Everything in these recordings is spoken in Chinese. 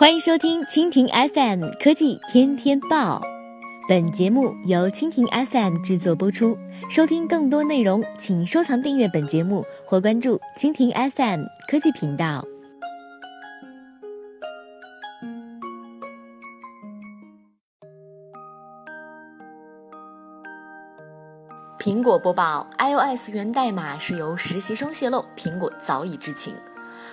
欢迎收听蜻蜓 FM 科技天天报，本节目由蜻蜓 FM 制作播出。收听更多内容，请收藏订阅本节目或关注蜻蜓 FM 科技频道。苹果播报：iOS 源代码是由实习生泄露，苹果早已知情。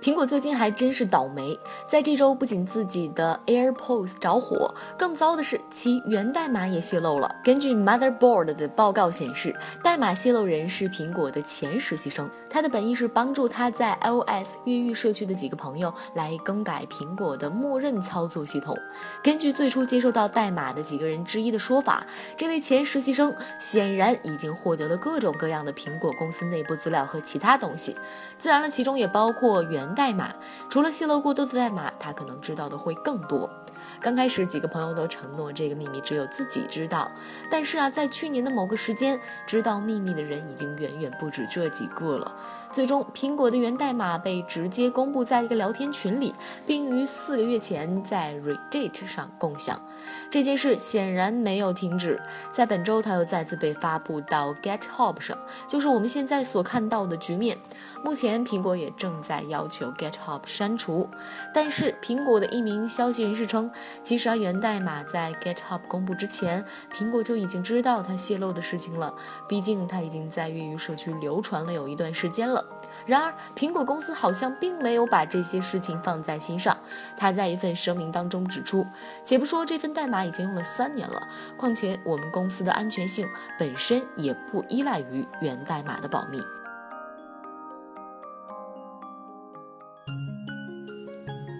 苹果最近还真是倒霉，在这周不仅自己的 AirPods 着火，更糟的是其源代码也泄露了。根据 Motherboard 的报告显示，代码泄露人是苹果的前实习生，他的本意是帮助他在 iOS 越狱社区的几个朋友来更改苹果的默认操作系统。根据最初接受到代码的几个人之一的说法，这位前实习生显然已经获得了各种各样的苹果公司内部资料和其他东西，自然了，其中也包括源。代码除了泄露过多的代码，他可能知道的会更多。刚开始几个朋友都承诺这个秘密只有自己知道，但是啊，在去年的某个时间，知道秘密的人已经远远不止这几个了。最终，苹果的源代码被直接公布在一个聊天群里，并于四个月前在 Reddit 上共享。这件事显然没有停止，在本周，它又再次被发布到 GitHub 上，就是我们现在所看到的局面。目前，苹果也正在要求 GitHub 删除，但是苹果的一名消息人士称。其实啊，源代码在 GitHub 公布之前，苹果就已经知道它泄露的事情了。毕竟它已经在粤语社区流传了有一段时间了。然而，苹果公司好像并没有把这些事情放在心上。他在一份声明当中指出：“且不说这份代码已经用了三年了，况且我们公司的安全性本身也不依赖于源代码的保密。”